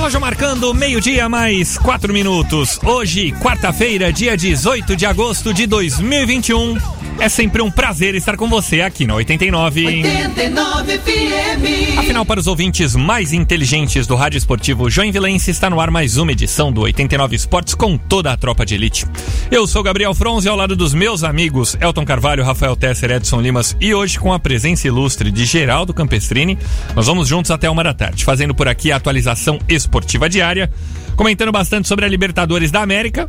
Relógio marcando meio-dia mais quatro minutos. Hoje, quarta-feira, dia 18 de agosto de 2021. É sempre um prazer estar com você aqui na 89. 89 FM. Afinal, para os ouvintes mais inteligentes do Rádio Esportivo Joinvilense, está no ar mais uma edição do 89 Esportes com toda a tropa de elite. Eu sou Gabriel Fronze ao lado dos meus amigos Elton Carvalho, Rafael Tesser, Edson Limas e hoje com a presença ilustre de Geraldo Campestrini. Nós vamos juntos até uma da tarde, fazendo por aqui a atualização esportiva diária, comentando bastante sobre a Libertadores da América,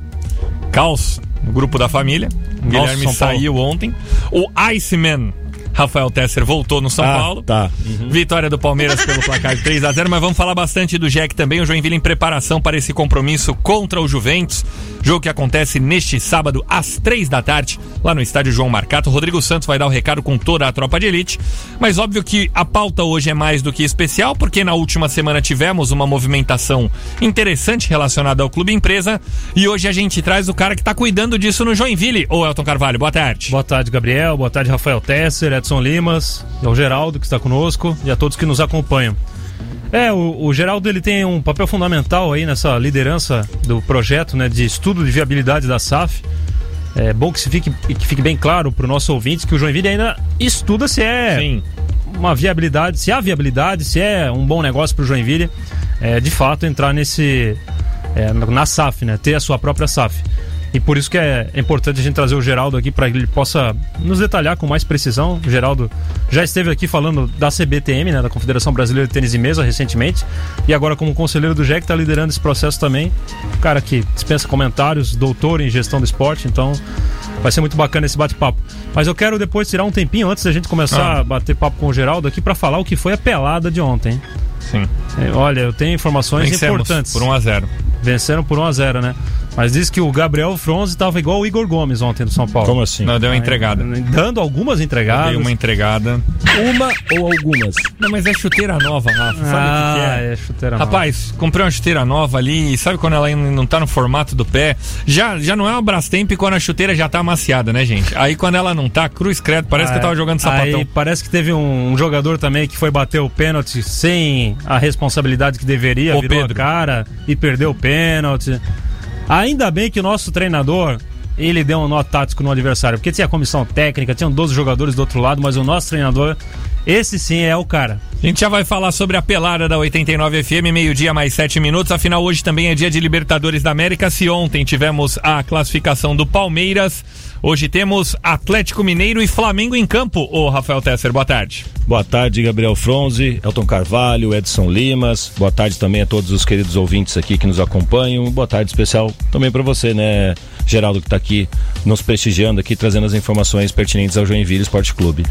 caos no grupo da família. O Nossa, Guilherme saiu ontem. O Iceman. Rafael Tesser voltou no São Ah, Paulo. tá. Vitória do Palmeiras pelo placar de 3 a 0 mas vamos falar bastante do Jack também. O Joinville em preparação para esse compromisso contra o Juventus. Jogo que acontece neste sábado às 3 da tarde, lá no estádio João Marcato. O Rodrigo Santos vai dar o recado com toda a tropa de elite. Mas óbvio que a pauta hoje é mais do que especial, porque na última semana tivemos uma movimentação interessante relacionada ao clube empresa. E hoje a gente traz o cara que está cuidando disso no Joinville. Ô Elton Carvalho, boa tarde. Boa tarde, Gabriel. Boa tarde, Rafael Tesser, Edson Limas, e ao Geraldo que está conosco e a todos que nos acompanham. É, o, o Geraldo ele tem um papel fundamental aí nessa liderança do projeto né, de estudo de viabilidade da SAF. É bom que, se fique, que fique bem claro para o nosso ouvinte que o Joinville ainda estuda se é Sim. uma viabilidade, se há viabilidade, se é um bom negócio para o Joinville, é, de fato entrar nesse é, na SAF, né, ter a sua própria SAF. E por isso que é importante a gente trazer o Geraldo aqui para que ele possa nos detalhar com mais precisão. O Geraldo já esteve aqui falando da CBTM, né, da Confederação Brasileira de Tênis de Mesa, recentemente, e agora como conselheiro do JEC está liderando esse processo também. Um cara que dispensa comentários, doutor em gestão do esporte, então vai ser muito bacana esse bate-papo. Mas eu quero depois tirar um tempinho antes da gente começar Ah. a bater papo com o Geraldo aqui para falar o que foi a pelada de ontem. Sim. É, Olha, eu tenho informações Vencemos importantes. por 1 a 0 Venceram por 1 a 0 né? Mas diz que o Gabriel Fronze estava igual o Igor Gomes ontem do São Paulo. Como assim? Não, deu uma entregada. Dando algumas entregadas. Dei uma entregada. Uma ou algumas? Não, mas é chuteira nova, Rafa. Sabe ah, o que, que é? é chuteira nova. Rapaz, comprei uma chuteira nova ali, e sabe quando ela ainda não tá no formato do pé? Já, já não é uma Brastemp quando a chuteira já tá amaciada, né, gente? Aí quando ela não tá, cruz credo, parece que eu tava jogando sapatão. Aí parece que teve um, um jogador também que foi bater o pênalti sem a responsabilidade que deveria, Ô, virou Pedro. cara e perdeu o pênalti. Ainda bem que o nosso treinador, ele deu um nó tático no adversário, porque tinha comissão técnica, tinham 12 jogadores do outro lado, mas o nosso treinador, esse sim é o cara. A gente já vai falar sobre a pelada da 89 FM, meio-dia mais sete minutos. Afinal, hoje também é dia de Libertadores da América. Se ontem tivemos a classificação do Palmeiras, hoje temos Atlético Mineiro e Flamengo em campo. Ô, Rafael Tesser, boa tarde. Boa tarde, Gabriel Fronze, Elton Carvalho, Edson Limas. Boa tarde também a todos os queridos ouvintes aqui que nos acompanham. Boa tarde especial também para você, né, Geraldo, que está aqui nos prestigiando aqui, trazendo as informações pertinentes ao Joinville Esporte Clube.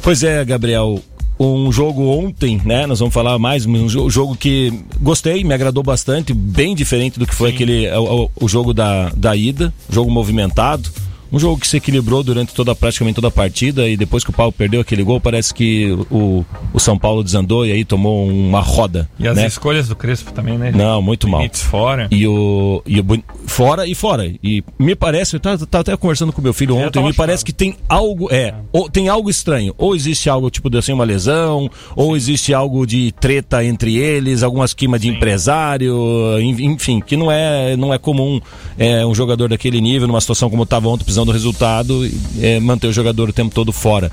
Pois é, Gabriel, um jogo ontem, né? Nós vamos falar mais, um jo- jogo que gostei, me agradou bastante, bem diferente do que foi aquele o, o- o jogo da, da ida, jogo movimentado. Um jogo que se equilibrou durante toda praticamente toda a partida e depois que o Paulo perdeu aquele gol, parece que o, o São Paulo desandou e aí tomou uma roda. E as né? escolhas do Crespo também, né? Não, muito mal. Fora. E o, e o fora e fora. E me parece, eu tava, tava até conversando com meu filho ontem, me parece que tem algo, é, ou tem algo estranho. Ou existe algo tipo de assim, uma lesão, ou existe algo de treta entre eles, alguma esquema de empresário, en- enfim, que não é, não é comum é, um jogador daquele nível, numa situação como estava ontem, precisando do resultado, é, manter o jogador o tempo todo fora.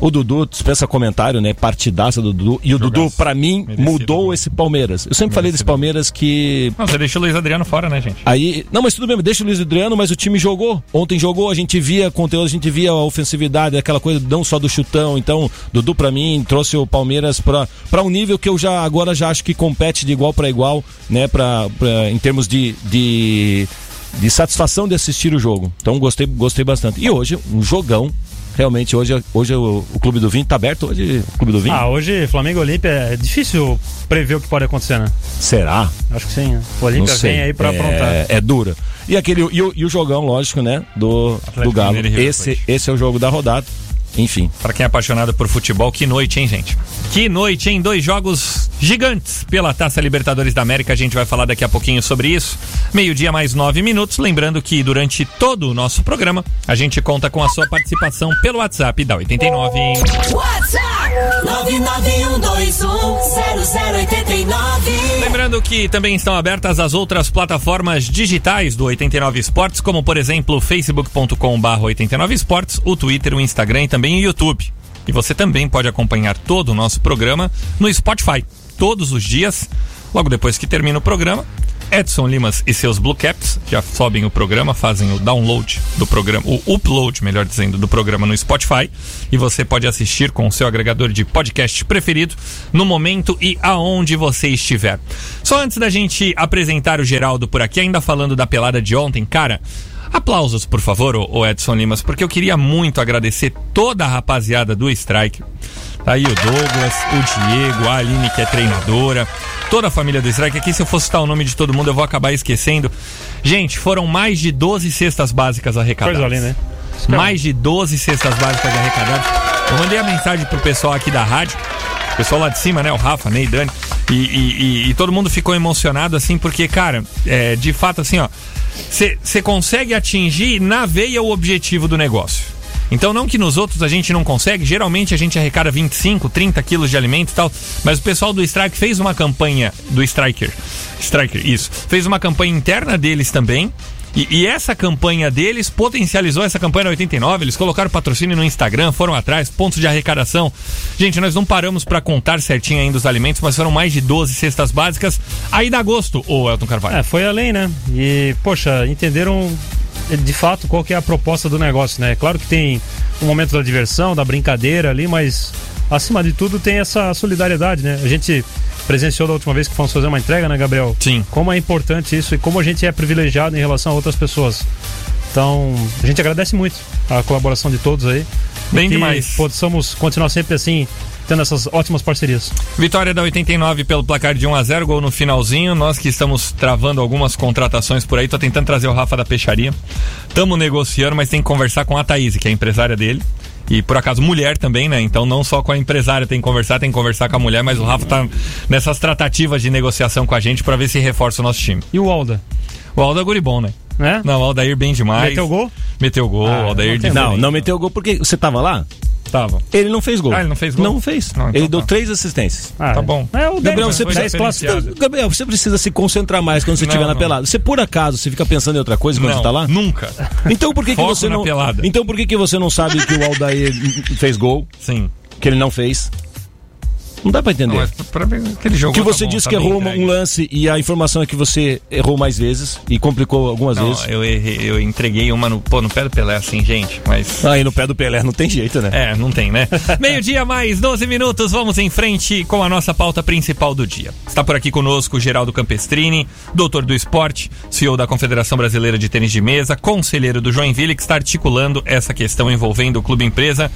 O Dudu dispensa comentário, né? Partidaça do Dudu. E o Dudu, pra mim, Merecido mudou gol. esse Palmeiras. Eu sempre falei desse Merecido. Palmeiras que Não, você deixa o Luiz Adriano fora, né, gente? Aí, não, mas tudo bem, deixa o Luiz Adriano, mas o time jogou. Ontem jogou, a gente via conteúdo, a gente via a ofensividade, aquela coisa não só do chutão. Então, Dudu pra mim trouxe o Palmeiras pra pra um nível que eu já agora já acho que compete de igual pra igual, né, para em termos de, de de satisfação de assistir o jogo. Então, gostei gostei bastante. E hoje um jogão. Realmente hoje hoje o, o Clube do Vinho tá aberto hoje, o Clube do Vinho? Ah, hoje Flamengo Olímpia é difícil prever o que pode acontecer, né? Será? Acho que sim. né? O Olímpia vem aí pra é, aprontar. É dura. E aquele e o, e o jogão, lógico, né? Do, Atlético do Galo. Mineiro Esse, esse é o jogo da rodada. Enfim. Pra quem é apaixonado por futebol, que noite, hein, gente? Que noite, hein? Dois jogos gigantes pela Taça Libertadores da América. A gente vai falar daqui a pouquinho sobre isso. Meio-dia mais nove minutos. Lembrando que durante todo o nosso programa, a gente conta com a sua participação pelo WhatsApp da 89. WhatsApp 991210089. Lembrando que também estão abertas as outras plataformas digitais do 89 Esportes, como por exemplo facebook.com/barra 89 Esportes, o Twitter, o Instagram e também o YouTube. E você também pode acompanhar todo o nosso programa no Spotify, todos os dias, logo depois que termina o programa. Edson Limas e seus Blue Caps já sobem o programa, fazem o download do programa, o upload, melhor dizendo, do programa no Spotify. E você pode assistir com o seu agregador de podcast preferido no momento e aonde você estiver. Só antes da gente apresentar o Geraldo por aqui, ainda falando da pelada de ontem, cara. Aplausos, por favor, ô Edson Limas, porque eu queria muito agradecer toda a rapaziada do Strike. Tá aí o Douglas, o Diego, a Aline, que é treinadora, toda a família do Strike. Aqui, se eu fosse citar o nome de todo mundo, eu vou acabar esquecendo. Gente, foram mais de 12 cestas básicas arrecadadas. Coisa linda, né? Mais de 12 cestas básicas arrecadadas. Eu mandei a mensagem pro pessoal aqui da rádio, o pessoal lá de cima, né? O Rafa, Ney, Dani. E, e- e- e todo mundo ficou emocionado, assim, porque, cara, é, de fato, assim, ó. Você consegue atingir na veia o objetivo do negócio. Então, não que nos outros a gente não consegue, geralmente a gente arrecada 25, 30 quilos de alimento e tal, mas o pessoal do Strike fez uma campanha, do Striker, Striker, isso, fez uma campanha interna deles também, e, e essa campanha deles potencializou essa campanha na 89. Eles colocaram patrocínio no Instagram, foram atrás, pontos de arrecadação. Gente, nós não paramos para contar certinho ainda os alimentos, mas foram mais de 12 cestas básicas. Aí dá gosto, ô Elton Carvalho. É, foi além, né? E, poxa, entenderam de fato qual que é a proposta do negócio, né? Claro que tem um momento da diversão, da brincadeira ali, mas acima de tudo tem essa solidariedade, né? A gente presenciou da última vez que fomos fazer uma entrega, né, Gabriel? Sim. Como é importante isso e como a gente é privilegiado em relação a outras pessoas. Então, a gente agradece muito a colaboração de todos aí. Bem e que demais. Possamos continuar sempre assim, tendo essas ótimas parcerias. Vitória da 89 pelo placar de 1 a 0 gol no finalzinho. Nós que estamos travando algumas contratações por aí, tô tentando trazer o Rafa da Peixaria. Tamo negociando, mas tem que conversar com a Thaís, que é a empresária dele. E por acaso mulher também, né? Então não só com a empresária tem que conversar, tem que conversar com a mulher, mas o Rafa tá nessas tratativas de negociação com a gente pra ver se reforça o nosso time. E o Alda, O Aldo é guribom, né? né? Não, o Aldair bem demais. Meteu gol? Meteu gol, Ah, o Aldair não. Não, não meteu gol porque você tava lá? Tava. Ele não fez gol. Ah, ele não fez gol? Não fez. Não, então ele deu tá. três assistências. Ah, Tá bom. É o Gabriel, você precisa. Gabriel, você precisa se concentrar mais quando você estiver na não. pelada. Se por acaso você fica pensando em outra coisa quando Não, você tá lá? Nunca. Então por que, que você não pelada. Então por que, que você não sabe que o Aldair fez gol, Sim. que ele não fez? Não dá pra entender. Não, pra ver aquele jogo. que tá você bom, disse tá que errou um entregue. lance e a informação é que você errou mais vezes e complicou algumas Não, vezes. eu errei, eu entreguei uma no, pô, no pé do Pelé, assim, gente, mas. Aí no pé do Pelé não tem jeito, né? É, não tem, né? Meio-dia mais 12 minutos, vamos em frente com a nossa pauta principal do dia. Está por aqui conosco o Geraldo Campestrini, doutor do esporte, CEO da Confederação Brasileira de Tênis de Mesa, conselheiro do Joinville, que está articulando essa questão envolvendo o clube empresa.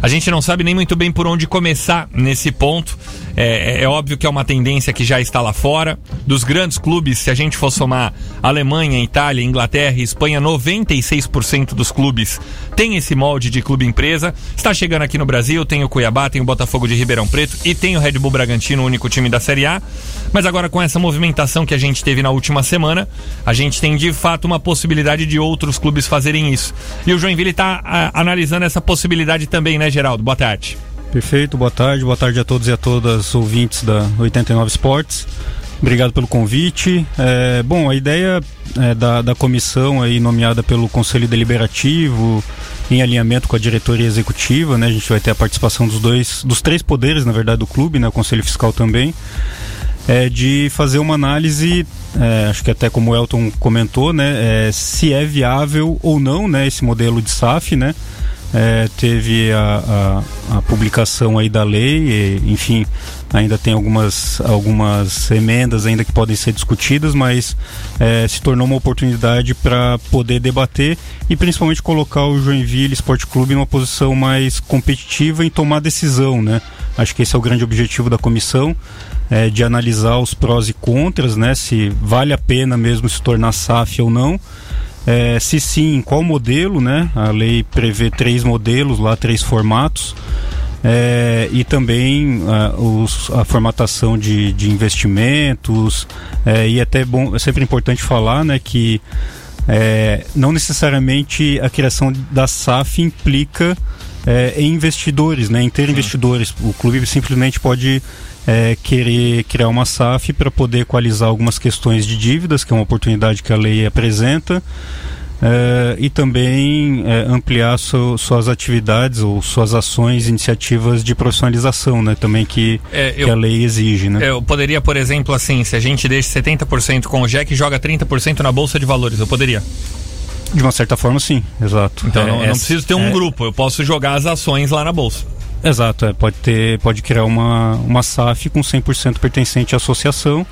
A gente não sabe nem muito bem por onde começar nesse ponto. É, é óbvio que é uma tendência que já está lá fora. Dos grandes clubes, se a gente for somar Alemanha, Itália, Inglaterra e Espanha, 96% dos clubes tem esse molde de clube empresa. Está chegando aqui no Brasil, tem o Cuiabá, tem o Botafogo de Ribeirão Preto e tem o Red Bull Bragantino, o único time da Série A. Mas agora com essa movimentação que a gente teve na última semana, a gente tem de fato uma possibilidade de outros clubes fazerem isso. E o Joinville está analisando essa possibilidade também, né, Geraldo? Boa tarde. Perfeito, boa tarde, boa tarde a todos e a todas ouvintes da 89 Esportes. Obrigado pelo convite. É, bom, a ideia é, da, da comissão aí nomeada pelo Conselho Deliberativo em alinhamento com a diretoria executiva, né? A gente vai ter a participação dos dois, dos três poderes, na verdade, do clube, né? O Conselho Fiscal também, é de fazer uma análise, é, acho que até como o Elton comentou, né? É, se é viável ou não, né? Esse modelo de SAF, né? É, teve a, a, a, publicação aí da lei, e, enfim, ainda tem algumas, algumas emendas ainda que podem ser discutidas, mas é, se tornou uma oportunidade para poder debater e principalmente colocar o Joinville Esporte Clube numa posição mais competitiva em tomar decisão, né? Acho que esse é o grande objetivo da comissão, é, de analisar os prós e contras, né? Se vale a pena mesmo se tornar SAF ou não. É, se sim, qual modelo, né? A lei prevê três modelos lá, três formatos. É, e também uh, os, a formatação de, de investimentos é, e até bom, é sempre importante falar né, que é, não necessariamente a criação da SAF implica é, em investidores, né, em ter investidores. O clube simplesmente pode é, querer criar uma SAF para poder equalizar algumas questões de dívidas, que é uma oportunidade que a lei apresenta. Uh, e também uh, ampliar su, suas atividades ou suas ações, iniciativas de profissionalização, né? Também que, é, eu, que a lei exige, né? Eu poderia, por exemplo, assim, se a gente deixa 70% com o Jack e joga 30% na Bolsa de Valores, eu poderia? De uma certa forma, sim, exato. Então é, não, não, preciso ter um é. grupo, eu posso jogar as ações lá na Bolsa. Exato, é, pode ter, pode criar uma, uma SAF com 100% pertencente à associação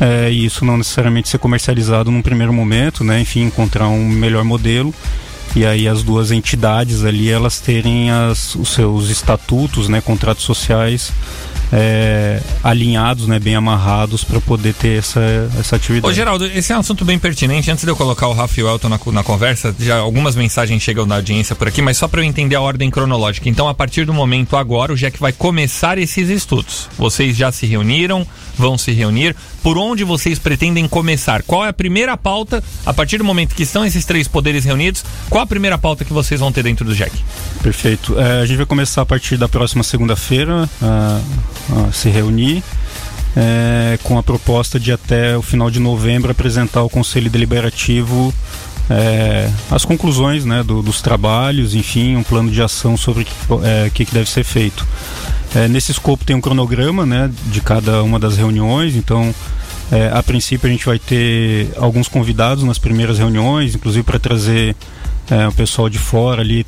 é, e isso não necessariamente ser comercializado num primeiro momento, né? Enfim, encontrar um melhor modelo e aí as duas entidades ali elas terem as, os seus estatutos, né, contratos sociais é, alinhados, né, bem amarrados para poder ter essa, essa atividade. Ô Geraldo, esse é um assunto bem pertinente. Antes de eu colocar o Rafa e o Elton na, na conversa, já algumas mensagens chegam da audiência por aqui, mas só para eu entender a ordem cronológica. Então, a partir do momento agora, o Jack vai começar esses estudos. Vocês já se reuniram, vão se reunir. Por onde vocês pretendem começar? Qual é a primeira pauta, a partir do momento que estão esses três poderes reunidos, qual a primeira pauta que vocês vão ter dentro do Jack? Perfeito. É, a gente vai começar a partir da próxima segunda-feira se reunir. É, com a proposta de até o final de novembro apresentar ao Conselho Deliberativo é, as conclusões né, do, dos trabalhos, enfim, um plano de ação sobre o que, é, que, deve ser feito. É, nesse escopo tem um cronograma né, de cada uma das reuniões, então é, a princípio a gente vai ter alguns convidados nas primeiras reuniões, inclusive para trazer é, o pessoal de fora ali,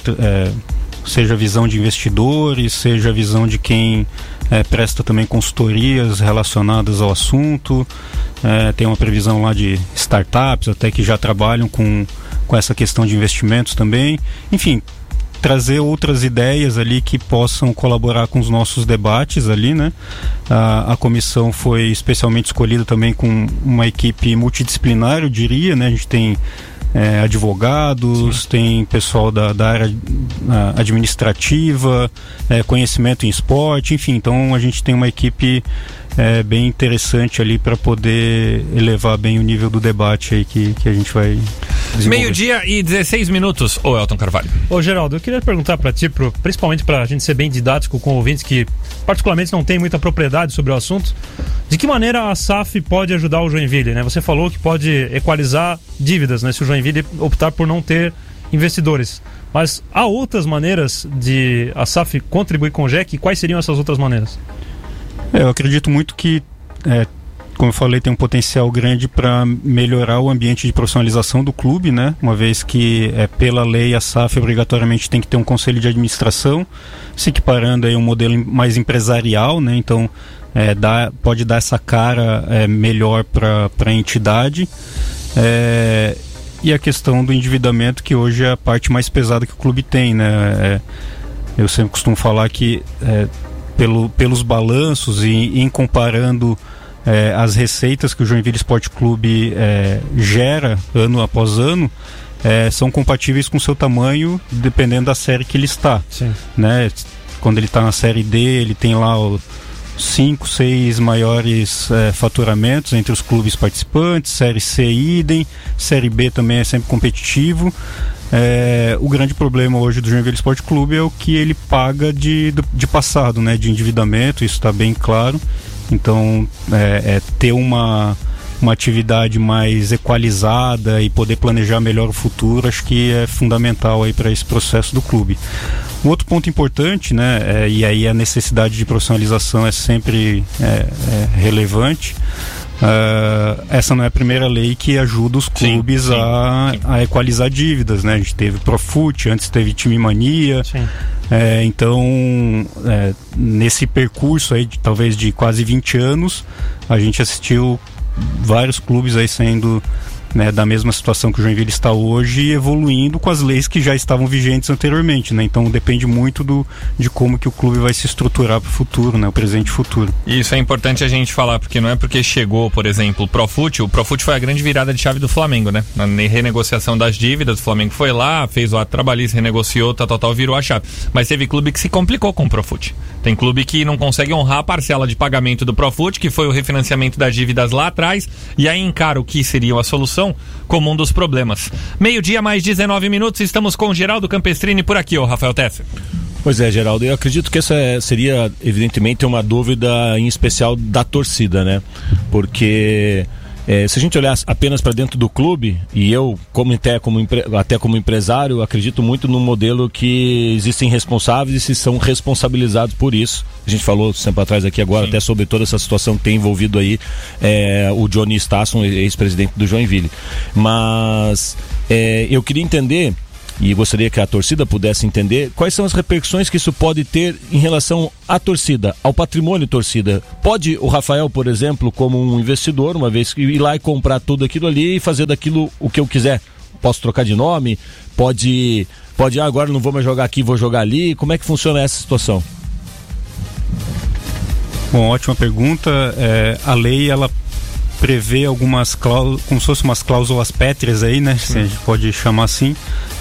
seja a visão de investidores, seja a visão de quem é, presta também consultorias relacionadas ao assunto. É, tem uma previsão lá de startups, até que já trabalham com, com essa questão de investimentos também. Enfim, trazer outras ideias ali que possam colaborar com os nossos debates ali, né? A, a comissão foi especialmente escolhida também com uma equipe multidisciplinar, eu diria, né? A gente tem é, advogados, Sim. tem pessoal da, da área administrativa, é, conhecimento em esporte, enfim, então a gente tem uma equipe é, bem interessante ali para poder elevar bem o nível do debate aí que, que a gente vai Meio-dia e 16 minutos, ô Elton Carvalho. Ô Geraldo, eu queria perguntar para ti, pro, principalmente para a gente ser bem didático com ouvintes que particularmente não tem muita propriedade sobre o assunto, de que maneira a SAF pode ajudar o Joinville, né? Você falou que pode equalizar dívidas, né? Se o Joinville optar por não ter investidores. Mas há outras maneiras de a SAF contribuir com o JEC? Quais seriam essas outras maneiras? É, eu acredito muito que é, como eu falei, tem um potencial grande para melhorar o ambiente de profissionalização do clube, né? Uma vez que é, pela lei a SAF obrigatoriamente tem que ter um conselho de administração, se equiparando aí um modelo mais empresarial, né? Então é, dá, pode dar essa cara é, melhor para a entidade. É, e a questão do endividamento, que hoje é a parte mais pesada que o clube tem, né? É, eu sempre costumo falar que é, pelo, pelos balanços e em comparando é, as receitas que o Joinville Esporte Clube gera ano após ano é, são compatíveis com o seu tamanho, dependendo da série que ele está. Sim. Né? Quando ele está na série D, ele tem lá os cinco, seis maiores é, faturamentos entre os clubes participantes, série C idem, série B também é sempre competitivo. É, o grande problema hoje do Joinville Esporte Clube é o que ele paga de, de passado, né, de endividamento, isso está bem claro. Então, é, é ter uma uma atividade mais equalizada e poder planejar melhor o futuro, acho que é fundamental aí para esse processo do clube. Um outro ponto importante, né, é, e aí a necessidade de profissionalização é sempre é, é relevante. Uh, essa não é a primeira lei que ajuda os clubes sim, a, sim. a equalizar dívidas, né? A gente teve Profut, antes teve Time Mania. Sim. É, então, é, nesse percurso aí, de, talvez de quase 20 anos, a gente assistiu vários clubes aí sendo né, da mesma situação que o Joinville está hoje evoluindo com as leis que já estavam vigentes anteriormente, né? Então depende muito do, de como que o clube vai se estruturar para o futuro, né? O presente e futuro. Isso é importante a gente falar, porque não é porque chegou, por exemplo, o Profut, o Profut foi a grande virada de chave do Flamengo, né? Na renegociação das dívidas, o Flamengo foi lá, fez o ato trabalhista, renegociou, tal, tal, tal, virou a chave. Mas teve clube que se complicou com o Profut. Tem clube que não consegue honrar a parcela de pagamento do Profut, que foi o refinanciamento das dívidas lá atrás, e aí encara o que seria a solução como um dos problemas. Meio-dia, mais 19 minutos, estamos com o Geraldo Campestrini por aqui, ô Rafael Tesser. Pois é, Geraldo, eu acredito que essa seria, evidentemente, uma dúvida em especial da torcida, né? Porque é, se a gente olhar apenas para dentro do clube, e eu, como até, como até como empresário, acredito muito no modelo que existem responsáveis e se são responsabilizados por isso. A gente falou sempre atrás aqui agora até sobre toda essa situação que tem envolvido aí é, o Johnny Stasson, ex-presidente do Joinville. Mas é, eu queria entender e gostaria que a torcida pudesse entender quais são as repercussões que isso pode ter em relação à torcida, ao patrimônio torcida. Pode o Rafael, por exemplo, como um investidor, uma vez ir lá e comprar tudo aquilo ali e fazer daquilo o que eu quiser. Posso trocar de nome? Pode, pode ah, agora não vou mais jogar aqui, vou jogar ali. Como é que funciona essa situação? Bom, ótima pergunta. É, a lei ela prevê algumas cláusulas, como se fossem umas cláusulas pétreas aí, né? Se a gente pode chamar assim,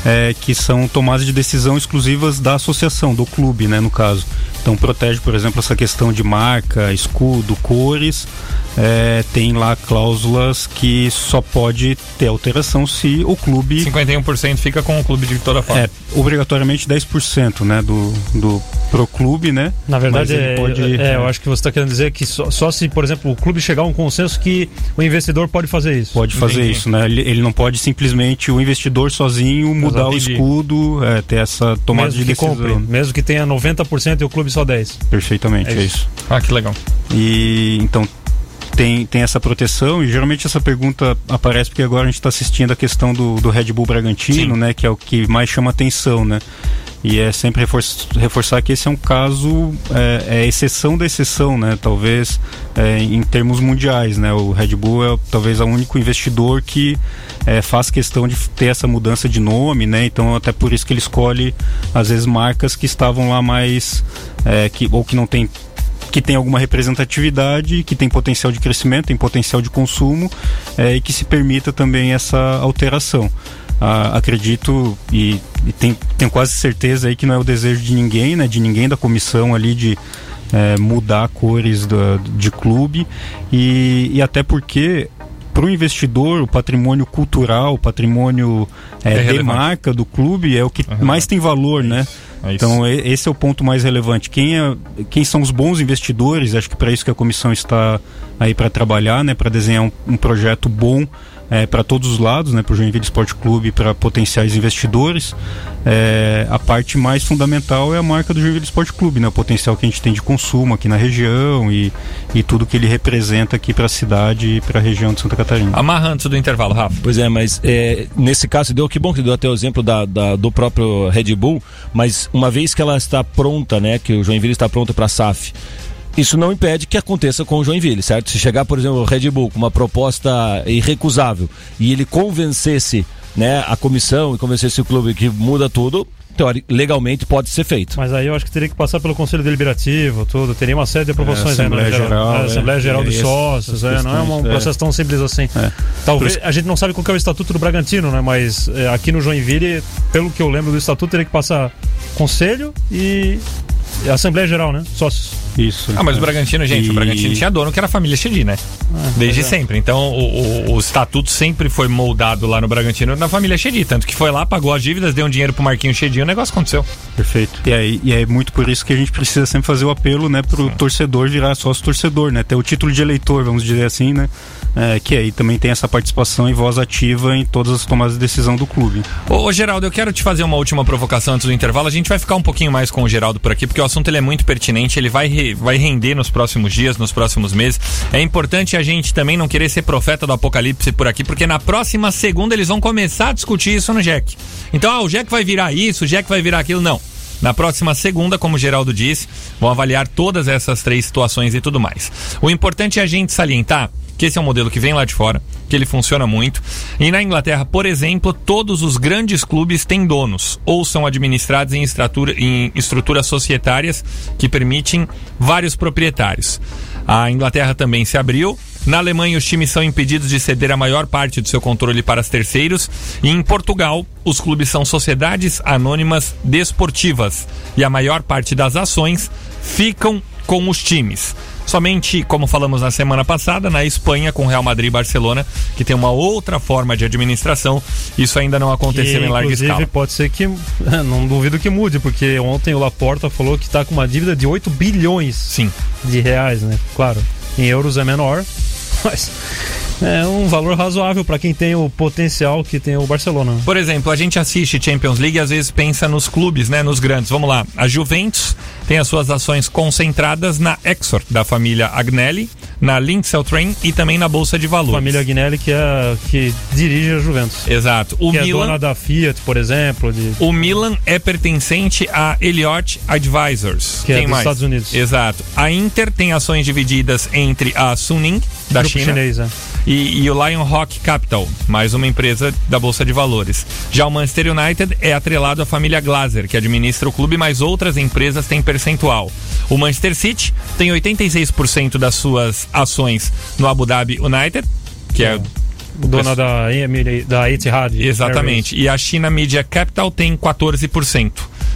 é, que são tomadas de decisão exclusivas da associação, do clube, né? No caso. Então protege, por exemplo, essa questão de marca, escudo, cores. É, tem lá cláusulas que só pode ter alteração se o clube 51% fica com o clube de toda forma. é obrigatoriamente 10% né, do, do pro clube, né? Na verdade, é, pode- é, eu acho que você está querendo dizer que só, só se, por exemplo, o clube chegar a um consenso que o investidor pode fazer isso. Pode fazer Entendi. isso, né? Ele, ele não pode simplesmente o investidor sozinho mudar o Entendi. escudo, é, ter essa tomada mesmo de decisão. compre, mesmo que tenha 90% e o clube só 10. Perfeitamente, É é isso. isso. Ah, que legal. E então tem, tem essa proteção e geralmente essa pergunta aparece porque agora a gente está assistindo a questão do, do Red Bull Bragantino, Sim. né? Que é o que mais chama atenção, né? E é sempre refor- reforçar que esse é um caso, é, é exceção da exceção, né? Talvez é, em termos mundiais, né? O Red Bull é talvez o único investidor que é, faz questão de ter essa mudança de nome, né? Então até por isso que ele escolhe às vezes marcas que estavam lá mais é, que ou que não tem que tem alguma representatividade, que tem potencial de crescimento, tem potencial de consumo é, e que se permita também essa alteração. Ah, acredito e, e tem- tenho quase certeza aí que não é o desejo de ninguém, né, de ninguém da comissão ali de é, mudar cores de clube e, e até porque para o investidor o patrimônio cultural, o patrimônio é, É de marca do clube é o que Aham. mais tem valor, né? É. Então esse é o ponto mais relevante. Quem, é, quem são os bons investidores? Acho que para isso que a comissão está aí para trabalhar, né? Para desenhar um, um projeto bom para todos os lados, né? Para o Joinville Esporte Clube, para potenciais investidores. É, a parte mais fundamental é a marca do Joinville Esporte Clube, né? O potencial que a gente tem de consumo aqui na região e, e tudo que ele representa aqui para a cidade e para a região de Santa Catarina. Amarra antes do intervalo, Rafa. Pois é, mas é, nesse caso deu que bom que deu até o exemplo da, da- do próprio Red Bull, mas uma vez que ela está pronta, né, que o Joinville está pronto para a SAF, isso não impede que aconteça com o Joinville, certo? Se chegar, por exemplo, o Red Bull com uma proposta irrecusável e ele convencesse, né, a comissão e convencesse o clube que muda tudo, legalmente pode ser feito. Mas aí eu acho que teria que passar pelo Conselho Deliberativo, tudo. Teria uma série de aprovações É, aí, né, Assembleia Geral, é, é. Assembleia Geral E dos Sócios, é, não é um é. processo tão simples assim. É. Talvez Por a gente não sabe qual que é o estatuto do Bragantino, né? Mas é, aqui no Joinville, pelo que eu lembro do estatuto, teria que passar Conselho e Assembleia Geral, né? Sócios. Isso. Ah, mas o Bragantino, gente, E- o Bragantino tinha dono que era a família Chedi, né? Desde pois é. sempre. Então, o, o- o estatuto sempre foi moldado lá no Bragantino na família Chedi. Tanto que foi lá, pagou as dívidas, deu um dinheiro pro Marquinhos Chedi e o negócio aconteceu. Perfeito. E, aí, e é muito por isso que a gente precisa sempre fazer o apelo, né, pro torcedor virar sócio torcedor, né? Ter o título de eleitor, vamos dizer assim, né? É, que aí também tem essa participação e voz ativa em todas as tomadas de decisão do clube. Ô, ô, Geraldo, eu quero te fazer uma última provocação antes do intervalo. A gente vai ficar um pouquinho mais com o Geraldo por aqui, porque o assunto ele é muito pertinente, ele vai, re- vai render nos próximos dias, nos próximos meses. É importante a gente também não querer ser profeta do apocalipse por aqui, porque na próxima segunda eles vão começar a discutir isso no Jack. Então, ah, o Jack vai virar isso, o Jack vai virar aquilo. Não. Na próxima segunda, como o Geraldo disse, vão avaliar todas essas três situações e tudo mais. O importante é a gente salientar que esse é um modelo que vem lá de fora, que ele funciona muito. E na Inglaterra, por exemplo, todos os grandes clubes têm donos ou são administrados em, estrutura, em estruturas societárias que permitem vários proprietários. A Inglaterra também se abriu. Na Alemanha, os times são impedidos de ceder a maior parte do seu controle para os terceiros. E em Portugal, os clubes são sociedades anônimas desportivas. E a maior parte das ações ficam com os times. Somente, como falamos na semana passada, na Espanha, com Real Madrid e Barcelona, que tem uma outra forma de administração, isso ainda não aconteceu Que, em larga inclusive, escala. pode ser que. Não duvido que mude, porque ontem o Laporta falou que está com uma dívida de 8 bilhões Sim. de reais, né? Claro, em euros é menor, mas é um valor razoável para quem tem o potencial que tem o Barcelona. Por exemplo, a gente assiste Champions League e às vezes pensa nos clubes, né, nos grandes. Vamos lá. A Juventus tem as suas ações concentradas na Exor, da família Agnelli, na Linksell Train e também na Bolsa de Valores. Família Agnelli que, é, que dirige a Juventus. Exato. O que é Milan, dona da Fiat, por exemplo, de, o Milan é pertencente a Elliott Advisors. Que é Quem dos mais? Estados Unidos. Exato. A Inter tem ações divididas entre a Suning, da grupo China, chinês. É. e, e o Lion Rock Capital, mais uma empresa da Bolsa de Valores. Já o Manchester United é atrelado à família Glazer, que administra o clube, mas outras empresas têm percentual. O Manchester City tem 86% das suas ações no Abu Dhabi United, que é Dona da, da Etihad. Exatamente. E a China Media Capital tem 14%.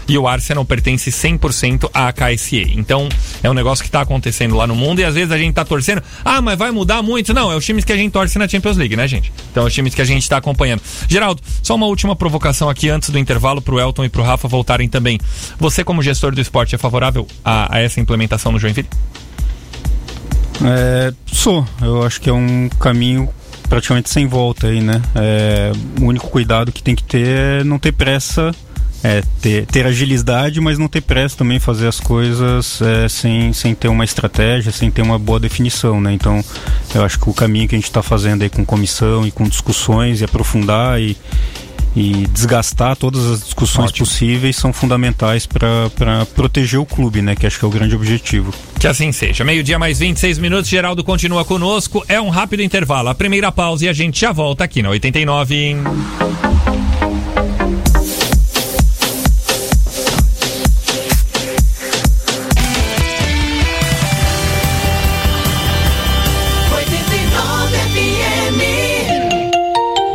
E o Arsenal pertence 100% à KSE. Então, é um negócio que está acontecendo lá no mundo e às vezes a gente tá torcendo. Ah, mas vai mudar muito? Não, é os times que a gente torce na Champions League, né, gente? Então, é os times que a gente está acompanhando. Geraldo, só uma última provocação aqui antes do intervalo pro Elton e pro Rafa voltarem também. Você, como gestor do esporte, é favorável a, a essa implementação no Joinville? É, sou. Eu acho que é um caminho praticamente sem volta aí, né? É, o único cuidado que tem que ter é não ter pressa, é ter, ter agilidade, mas não ter pressa também fazer as coisas é, sem, sem ter uma estratégia, sem ter uma boa definição, né? Então, eu acho que o caminho que a gente está fazendo aí com comissão e com discussões e aprofundar e e desgastar todas as discussões Ótimo. possíveis são fundamentais para proteger o clube, né? Que acho que é o grande objetivo. Que assim seja. Meio-dia mais 26 minutos, Geraldo continua conosco. É um rápido intervalo. A primeira pausa e a gente já volta aqui na 89.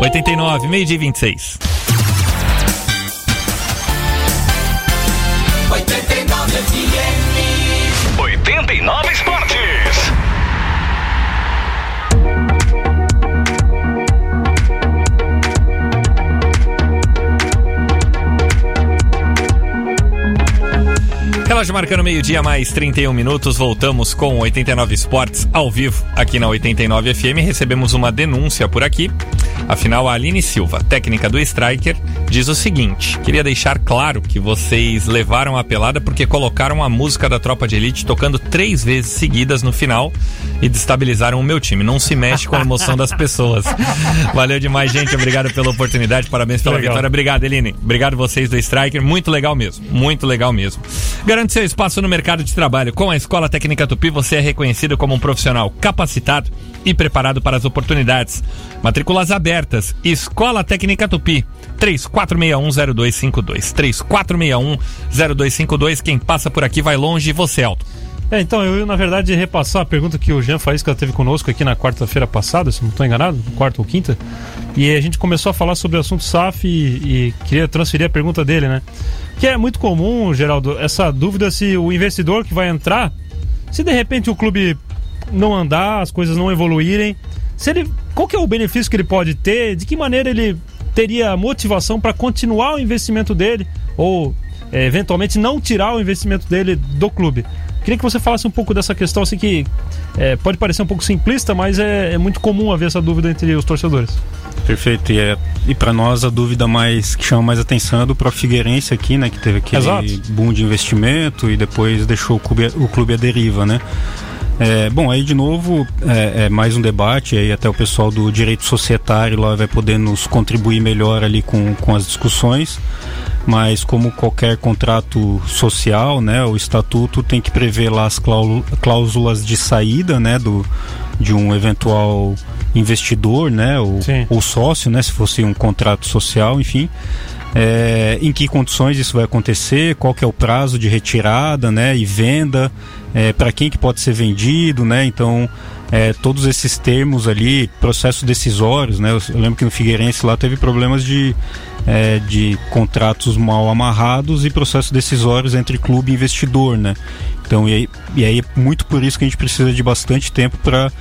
89, meio-dia e 26. 89 FM. 89 Esportes. Relógio marcando meio-dia mais 31 minutos. Voltamos com 89 Esportes ao vivo aqui na 89 FM. Recebemos uma denúncia por aqui. Afinal, a Aline Silva, técnica do Striker, diz o seguinte: queria deixar claro que vocês levaram a pelada porque colocaram a música da Tropa de Elite tocando três vezes seguidas no final e destabilizaram o meu time. Não se mexe com a emoção das pessoas. Valeu demais, gente. Obrigado pela oportunidade. Parabéns pela Legal. vitória. Obrigado, Eline. Obrigado vocês do Striker. Muito legal mesmo. Muito legal mesmo. Garante seu espaço no mercado de trabalho. Com a Escola Técnica Tupi, você é reconhecido como um profissional capacitado e preparado para as oportunidades. Matrículas abertas. Escola Técnica Tupi. 34610252. 34610252. Quem passa por aqui vai longe. Você, Alto. É, então, eu na verdade, repassar a pergunta que o Jean Faísca teve conosco aqui na quarta-feira passada, se não estou enganado, quarta ou quinta. E a gente começou a falar sobre o assunto SAF e, e queria transferir a pergunta dele, né? Que é muito comum, Geraldo, essa dúvida se o investidor que vai entrar se de repente o clube não andar, as coisas não evoluírem, se ele, qual que é o benefício que ele pode ter? De que maneira ele teria motivação para continuar o investimento dele ou é, eventualmente não tirar o investimento dele do clube? Queria que você falasse um pouco dessa questão, assim que é, pode parecer um pouco simplista, mas é, é muito comum haver essa dúvida entre os torcedores. Perfeito. E, é, e para nós a dúvida mais que chama mais atenção é do próprio Figueirense aqui, né? Que teve aquele Exato. boom de investimento e depois deixou o clube, o clube à deriva, né? É, bom, aí de novo é, é mais um debate, aí até o pessoal do direito societário lá vai poder nos contribuir melhor ali com, com as discussões. Mas como qualquer contrato social, né, o estatuto tem que prever lá as cláu- cláusulas de saída, né, do, de um eventual investidor, né, ou, ou sócio, né, se fosse um contrato social, enfim. É, em que condições isso vai acontecer, qual que é o prazo de retirada, né, e venda, para quem que pode ser vendido, né, então é, todos esses termos ali, processos decisórios, né, eu, eu lembro que no Figueirense lá teve problemas de, é, de contratos mal amarrados e processos decisórios entre clube e investidor, né, então e aí, e aí é muito por isso que a gente precisa de bastante tempo para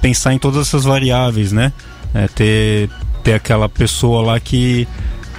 pensar em todas essas variáveis, né, É, ter, ter aquela pessoa lá que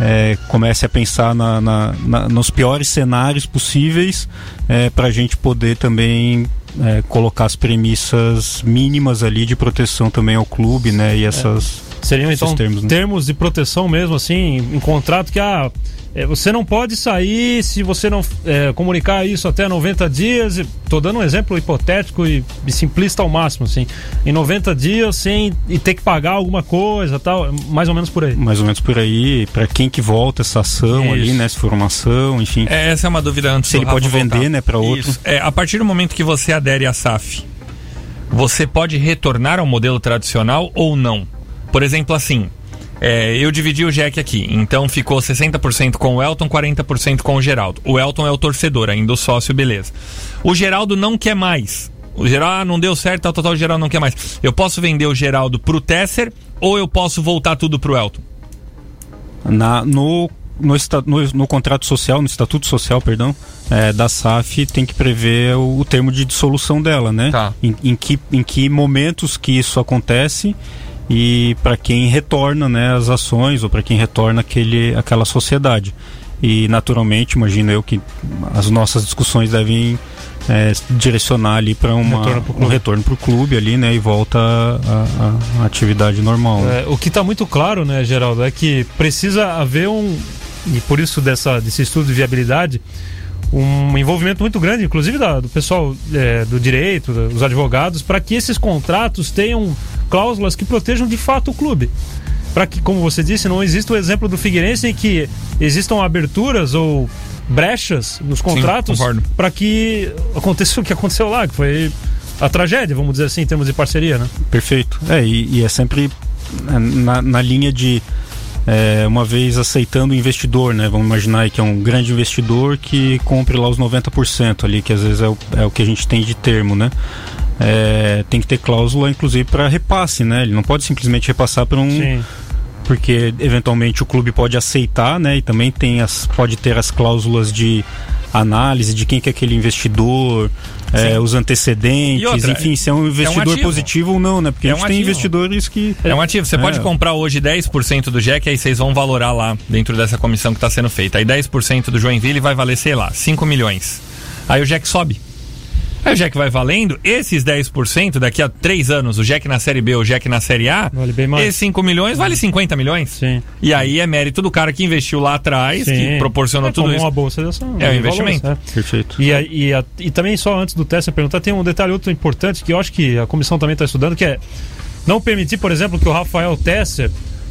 é, comece a pensar na, na- na- nos piores cenários possíveis é, para a gente poder também é, colocar as premissas mínimas ali de proteção também ao clube, né? E essas Seriam esses então termos, termos, né? de proteção mesmo, assim, em contrato que ah, é, você não pode sair se você não é, comunicar isso até 90 dias. e Tô dando um exemplo hipotético e, e simplista ao máximo, assim. Em 90 dias sem e ter que pagar alguma coisa tal, mais ou menos por aí. mais ou menos por aí, para quem que volta essa ação Isso. ali, né? Se for uma ação, enfim. É, essa é uma dúvida antes Se do ele Rafa pode voltar. vender, né, pra outro. Isso. É, a partir do momento que você adere à SAF, você pode retornar ao modelo tradicional ou não? Por exemplo, assim, é, eu dividi o Jack aqui, então ficou 60% com o Elton, 40% com o Geraldo. O Elton é o torcedor, ainda o sócio, beleza. O Geraldo não quer mais. O Geraldo ah, não deu certo, tal, tal, tal, o Geraldo não quer mais. Eu posso vender o Geraldo pro Tesser ou eu posso voltar tudo pro Elton? Na, no, no, no, no contrato social, no estatuto social, perdão, é, da SAF tem que prever o, o termo de dissolução dela, né? Tá. Em, em que, em que momentos que isso acontece e para quem retorna né, as ações ou para quem retorna aquele, aquela sociedade. E naturalmente, imagino eu que as nossas discussões devem é, direcionar ali para um retorno para o clube ali, né? E volta à atividade normal. né? É, o que está muito claro, né, Geraldo, é que precisa haver um e por isso dessa desse estudo de viabilidade um envolvimento muito grande, inclusive da- do pessoal é, do direito, dos advogados, para que esses contratos tenham cláusulas que protejam de fato o clube. Para que, como você disse, não exista o exemplo do Figueirense em que existam aberturas ou brechas nos contratos para que aconteça o que aconteceu lá, que foi a tragédia, vamos dizer assim, em termos de parceria, né? Perfeito. É, e, e é sempre é, na, na linha de é, uma vez aceitando o investidor, né? Vamos imaginar que é um grande investidor que compre lá os 90% ali, que às vezes é o, é o que a gente tem de termo, né? É, tem que ter cláusula, inclusive, para repasse, né? Ele não pode simplesmente repassar para um. Sim. Porque eventualmente o clube pode aceitar, né? E também tem as, pode ter as cláusulas de análise de quem que é aquele investidor, é, os antecedentes, outra, enfim, se é um investidor ativo. positivo ou não, né? Porque É a gente um tem investidores que. É um ativo. Você É. pode comprar hoje 10% do Jack, aí vocês vão valorar lá dentro dessa comissão que está sendo feita. Aí 10% do Joinville vai valer, sei lá, 5 milhões. Aí o Jack sobe. Aí o Jack vai valendo, esses 10%, daqui a 3 anos, o Jack na Série B, o Jack na Série A, Vale bem mais. esses 5 milhões vale 50 milhões. Sim. E aí é mérito do cara que investiu lá atrás, que Sim. proporcionou é tudo isso. uma bolsa de ação. É um de investimento. valores, é. Perfeito. E, a- e, a- e também, só antes do teste perguntar, tem um detalhe outro importante que eu acho que a comissão também está estudando, que é não permitir, por exemplo, que o Rafael Tesser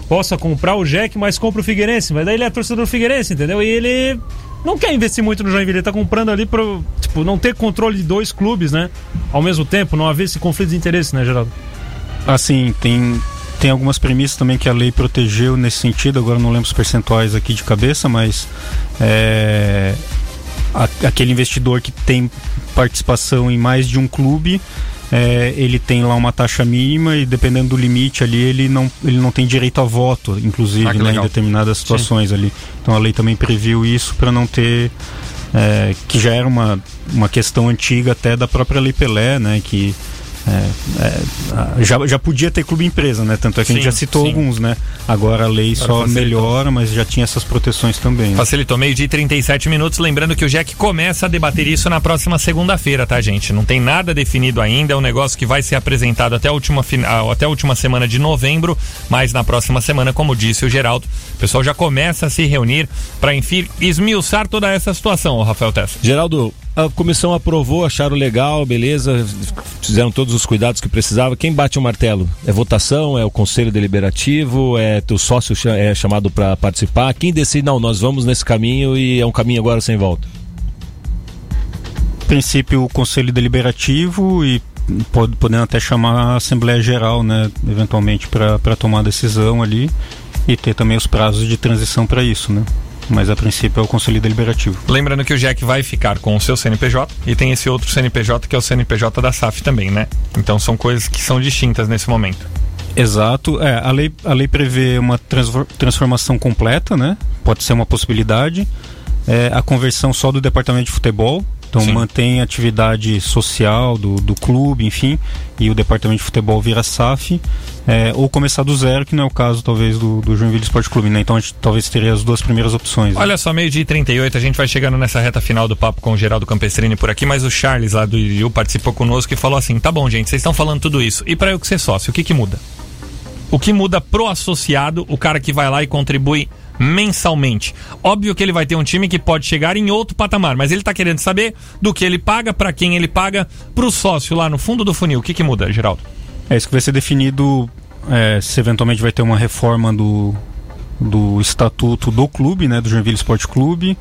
possa comprar o Jack, mas compra o Figueirense. Mas daí ele é torcedor do Figueirense, entendeu? E ele não quer investir muito no Joinville, ele tá comprando ali para tipo, não ter controle de dois clubes, né? Ao mesmo tempo, não haver esse conflito de interesse, né, Geraldo? Assim, tem, tem algumas premissas também que a lei protegeu nesse sentido, agora não lembro os percentuais aqui de cabeça, mas é, a- aquele investidor que tem participação em mais de um clube, é, ele tem lá uma taxa mínima e dependendo do limite ali, ele não, ele não tem direito a voto, inclusive, Ah, né, em determinadas situações ali. Então a lei também previu isso para não ter é, que já era uma, uma questão antiga até da própria Lei Pelé, né? Que é, é, já, já podia ter clube empresa, né? Tanto é que a gente Sim, já citou sim. alguns, né? Agora a lei só facilitou. melhora, mas já tinha essas proteções também. né? Facilitou meio dia e 37 minutos. Lembrando que o Jack começa a debater isso na próxima segunda-feira, tá, gente? Não tem nada definido ainda. É um negócio que vai ser apresentado até a última, até a última semana de novembro. Mas na próxima semana, como disse o Geraldo, o pessoal já começa a se reunir para, enfim, esmiuçar toda essa situação, Rafael Tessa. Geraldo, a comissão aprovou, acharam legal, beleza, fizeram todos os cuidados que precisava. Quem bate o martelo? É votação? É o conselho deliberativo? É teu sócio é chamado para participar? Quem decide, não, nós vamos nesse caminho e é um caminho agora sem volta? princípio o conselho deliberativo e pode, podendo até chamar a Assembleia Geral, né, eventualmente para tomar a decisão ali e ter também os prazos de transição para isso, né? Mas a princípio é o conselho deliberativo. Lembrando que o Jack vai ficar com o seu CNPJ e tem esse outro CNPJ que é o CNPJ da SAF também, né? Então são coisas que são distintas nesse momento. Exato. É, a lei, a lei prevê uma transfor- transformação completa, né? Pode ser uma possibilidade. É, a conversão só do departamento de futebol. Então Sim. mantém a atividade social do, do clube, enfim, e o departamento de futebol vira SAF. É, ou começar do zero, que não é o caso, talvez, do, do Joinville Esporte Clube, né? Então a gente talvez teria as duas primeiras opções. né? Olha só, meio dia e 38, a gente vai chegando nessa reta final do papo com o Geraldo Campestrini por aqui, mas o Charles lá do IU participou conosco e falou assim: tá bom, gente, vocês estão falando tudo isso. E para eu que ser sócio, o que que muda? O que muda pro associado, o cara que vai lá e contribui mensalmente. Óbvio que ele vai ter um time que pode chegar em outro patamar, mas ele tá querendo saber do que ele paga, para quem ele paga, pro sócio lá no fundo do funil. O que que muda, Geraldo? É isso que vai ser definido é, se eventualmente vai ter uma reforma do, do estatuto do clube, né, do Joinville Esporte Clube,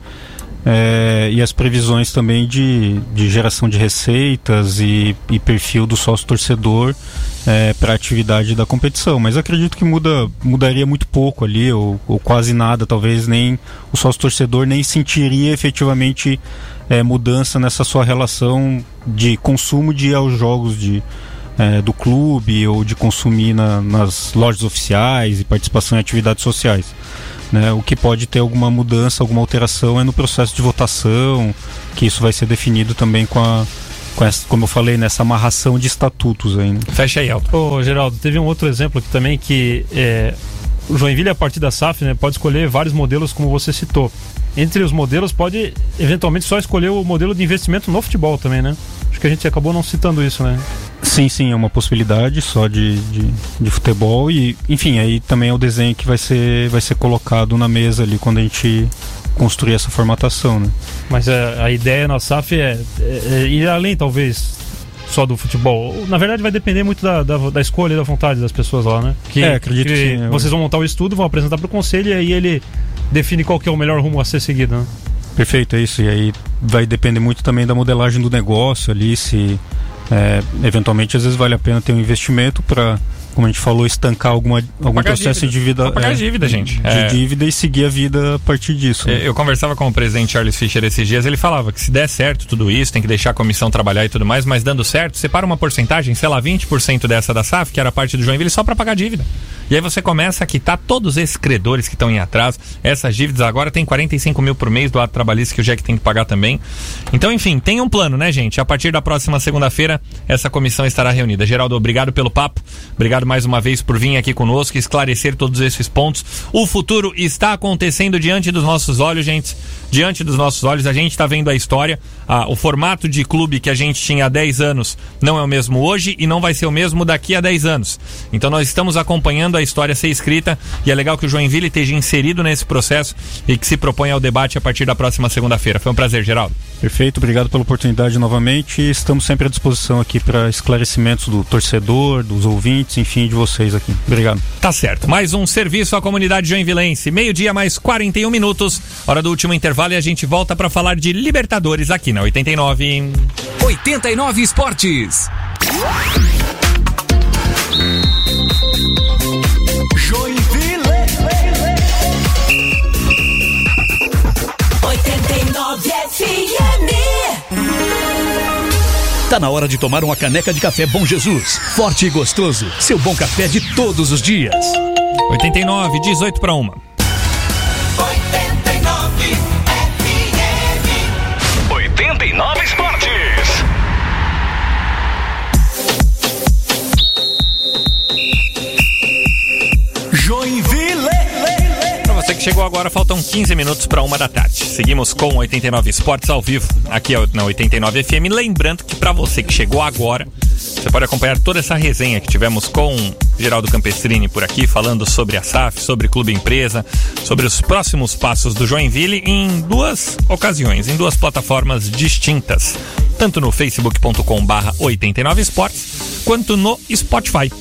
é, e as previsões também de, de geração de receitas e, e perfil do sócio torcedor para a atividade da competição. Mas acredito que muda, mudaria muito pouco ali, ou, ou quase nada, talvez nem o sócio torcedor nem sentiria efetivamente é, mudança nessa sua relação de consumo de ir aos jogos de, é, do clube ou de consumir na- nas lojas oficiais e participação em atividades sociais. Né? O que pode ter alguma mudança, alguma alteração é no processo de votação, que isso vai ser definido também com a, com essa, como eu falei, nessa amarração de estatutos aí. né? Fecha aí, Elton. Ô, Geraldo, teve um outro exemplo aqui também que é, o Joinville, a partir da SAF, né, pode escolher vários modelos, como você citou. Entre os modelos, pode eventualmente só escolher o modelo de investimento no futebol também, né? Acho que a gente acabou não citando isso, né? Sim, sim, é uma possibilidade só de, de, de futebol e, enfim, aí também é o desenho que vai ser, vai ser colocado na mesa ali quando a gente construir essa formatação, né? Mas é, a ideia na SAF é, é- é ir além, talvez, só do futebol. Na verdade, vai depender muito da, da, da escolha e da vontade das pessoas lá, né? Que, É, acredito que sim, eu- Vocês vão montar o estudo, vão apresentar para o conselho e aí ele define qual que é o melhor rumo a ser seguido, né? Perfeito, é isso. E aí vai depender muito também da modelagem do negócio ali, se é, eventualmente às vezes vale a pena ter um investimento para, como a gente falou, estancar alguma, algum processo dívida. de. Pra pagar é, dívida, gente. De É. dívida e seguir a vida a partir disso. né? É, Eu conversava com o presidente Charles Fischer esses dias, ele falava que se der certo tudo isso, tem que deixar a comissão trabalhar e tudo mais, mas dando certo, separa uma porcentagem, sei lá, 20% dessa da SAF, que era parte do Joinville, só para pagar dívida. E aí você começa a quitar todos esses credores que estão em atraso. Essas dívidas agora tem 45 mil por mês do ato trabalhista que o Jack tem que pagar também. Então, enfim, tem um plano, né, gente? A partir da próxima segunda-feira, essa comissão estará reunida. Geraldo, obrigado pelo papo. Obrigado mais uma vez por vir aqui conosco, esclarecer todos esses pontos. O futuro está acontecendo diante dos nossos olhos, gente. Diante dos nossos olhos, a gente está vendo a história. O formato de clube que a gente tinha há 10 anos não é o mesmo hoje e não vai ser o mesmo daqui a 10 anos. Então nós estamos acompanhando a história ser escrita e é legal que o Joinville esteja inserido nesse processo e que se propõe ao debate a partir da próxima segunda-feira. Foi um prazer, Geraldo. Perfeito, obrigado pela oportunidade novamente. e Estamos sempre à disposição aqui para esclarecimentos do torcedor, dos ouvintes, enfim, de vocês aqui. Obrigado. Tá certo. Mais um serviço à comunidade joinvilense. Meio-dia mais 41 minutos. Hora do último intervalo e a gente volta para falar de Libertadores aqui na 89. 89 Esportes. 89 FM. Tá na hora de tomar uma caneca de café Bom Jesus. Forte e gostoso. Seu bom café de todos os dias. 89, 18 para uma. Chegou agora, faltam 15 minutos para uma da tarde. Seguimos com 89 Esportes ao vivo, aqui é na 89 FM. Lembrando que para você que chegou agora, você pode acompanhar toda essa resenha que tivemos com Geraldo Campestrini por aqui, falando sobre a SAF, sobre Clube Empresa, sobre os próximos passos do Joinville em duas ocasiões, em duas plataformas distintas, tanto no facebook.com/barra 89 Esportes quanto no Spotify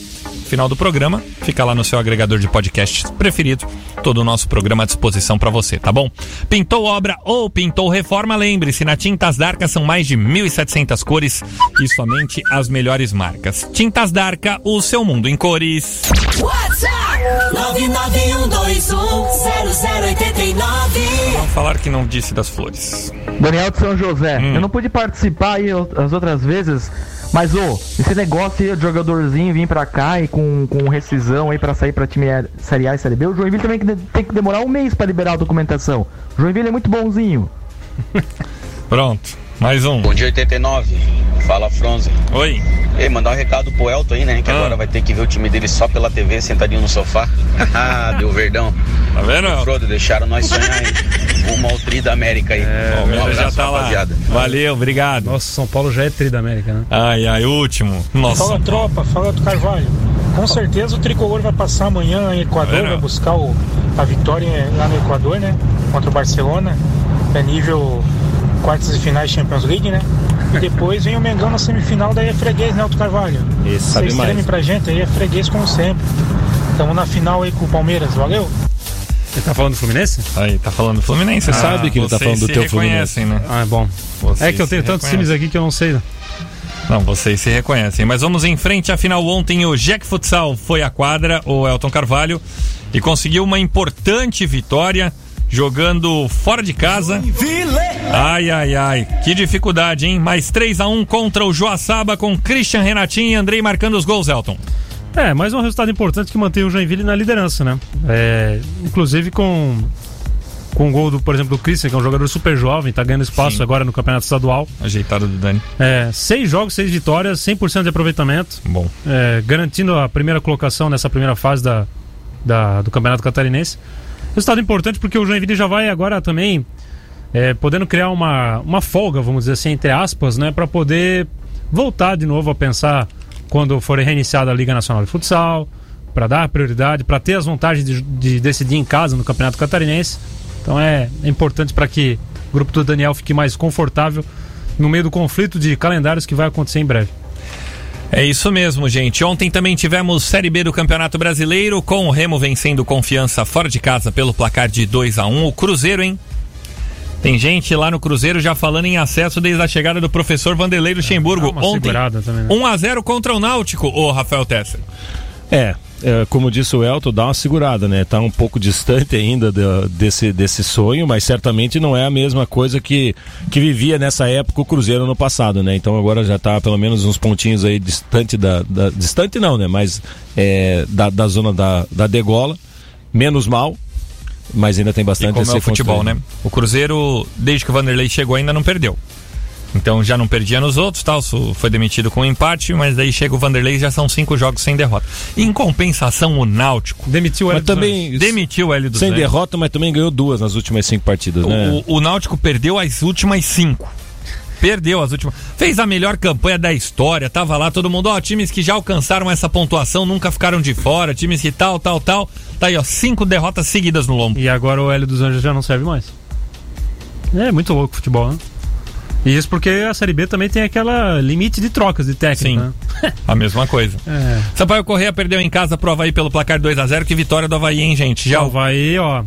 final do programa, fica lá no seu agregador de podcasts preferido. Todo o nosso programa à disposição para você, tá bom? Pintou obra ou pintou reforma, lembre-se, na Tintas Darca são mais de 1.700 cores e somente as melhores marcas. Tintas Darca, o seu mundo em cores. WhatsApp 991210089. Vamos falar que não disse das flores. Daniel de São José, Hum. eu não pude participar aí as outras vezes, mas ô, esse negócio aí de jogadorzinho vir pra cá e com, com rescisão aí pra sair pra time Série A e Série B, o Joinville também tem que demorar um mês pra liberar a documentação. O Joinville é muito bonzinho. Pronto, mais um. Bom dia 89, fala Fronze. Oi. Ei, mandar um recado pro Elton aí, né? Que Ah. agora vai ter que ver o time dele só pela TV, sentadinho no sofá. Ah, Deu verdão. Tá vendo? Frodo, deixaram nós sonhar aí. Rumo ao tri da América aí. O um abraço, já tá lá. rapaziada. Valeu, obrigado. Nossa, São Paulo já é tri da América, né? Ai, ai, último. Nossa. Fala tropa, fala do Carvalho. Com certeza o tricolor vai passar amanhã em Equador, Tá vai buscar o- a vitória lá no Equador, né? Contra o Barcelona. É nível quartas e finais Champions League, né? E depois vem o Mengão na semifinal, daí é freguês, né, Alto Carvalho? Esse sabe Vocês mais. pra gente, aí é freguês como sempre. Estamos na final aí com o Palmeiras, valeu? Ele tá falando do Fluminense? Aí, tá falando do Fluminense. Você sabe que ele tá falando do teu reconhecem, né? Ah, é bom. Vocês é que eu tenho tantos times aqui que eu não sei. né? Não, vocês se reconhecem. Mas vamos em frente. Afinal, ontem o Jack Futsal foi à quadra, o Elton Carvalho, e conseguiu uma importante vitória jogando fora de casa. Ai, ai, ai. Que dificuldade, hein? Mais 3 a 1 contra o Joaçaba com Christian Renatinho e Andrei marcando os gols, Elton. É, mais um resultado importante que mantém o Joinville na liderança, né? É, inclusive com com o gol, do, por exemplo, do Christian, que é um jogador super jovem, tá ganhando espaço Sim. agora no Campeonato Estadual. Ajeitado do Dani. É, seis jogos, seis vitórias, 100% de aproveitamento, Bom. é, garantindo a primeira colocação nessa primeira fase da, da- do Campeonato Catarinense. Resultado importante porque o Joinville já vai agora também é, podendo criar uma, uma folga, vamos dizer assim, entre aspas, né, para poder voltar de novo a pensar quando for reiniciada a Liga Nacional de Futsal, para dar prioridade, para ter as vantagens de, de decidir em casa no Campeonato Catarinense. Então é, é importante para que o grupo do Daniel fique mais confortável no meio do conflito de calendários que vai acontecer em breve. É isso mesmo, gente. Ontem também tivemos Série B do Campeonato Brasileiro, com o Remo vencendo confiança fora de casa pelo placar de 2 a 1 O Cruzeiro, hein? Tem gente lá no Cruzeiro já falando em acesso desde a chegada do professor Vanderlei Luxemburgo. Uma Ontem, também, né? 1 a 0 contra o Náutico, o Rafael Tesser. É, é, como disse o Elton, dá uma segurada, né? Tá um pouco distante ainda do- desse, desse sonho, mas certamente não é a mesma coisa que, que vivia nessa época o Cruzeiro no passado, né? Então agora já tá pelo menos uns pontinhos aí distante da. da- distante não, né? Mas é, da, da zona da, da degola, menos mal, mas ainda tem E bastante como a é o futebol, né? O Cruzeiro, desde que o Vanderlei chegou, ainda não perdeu. Então já não perdia nos outros, tal. Foi demitido com um empate, mas daí chega o Vanderlei e já são cinco jogos sem derrota. Em compensação, o Náutico Demitiu o Mas Hélio dos Anjos. também, demitiu o Hélio dos sem Anjos. derrota, mas também ganhou duas nas últimas cinco partidas, né? O, o Náutico perdeu as últimas cinco. Perdeu as últimas. Fez a melhor campanha da história. Tava lá todo mundo, ó, times que já alcançaram essa pontuação, nunca ficaram de fora, times que tal, tal, tal. Tá aí, ó, cinco derrotas seguidas no lombo. E agora o Hélio dos Anjos já não serve mais. É muito louco o futebol, né? E isso porque a Série B também tem aquela limite de trocas de técnico, Sim. né? A mesma coisa. É. Sampaio Correia perdeu em casa pro Havaí pelo placar 2 a 0 Que vitória do Havaí, hein, gente? Já Já vai, ó.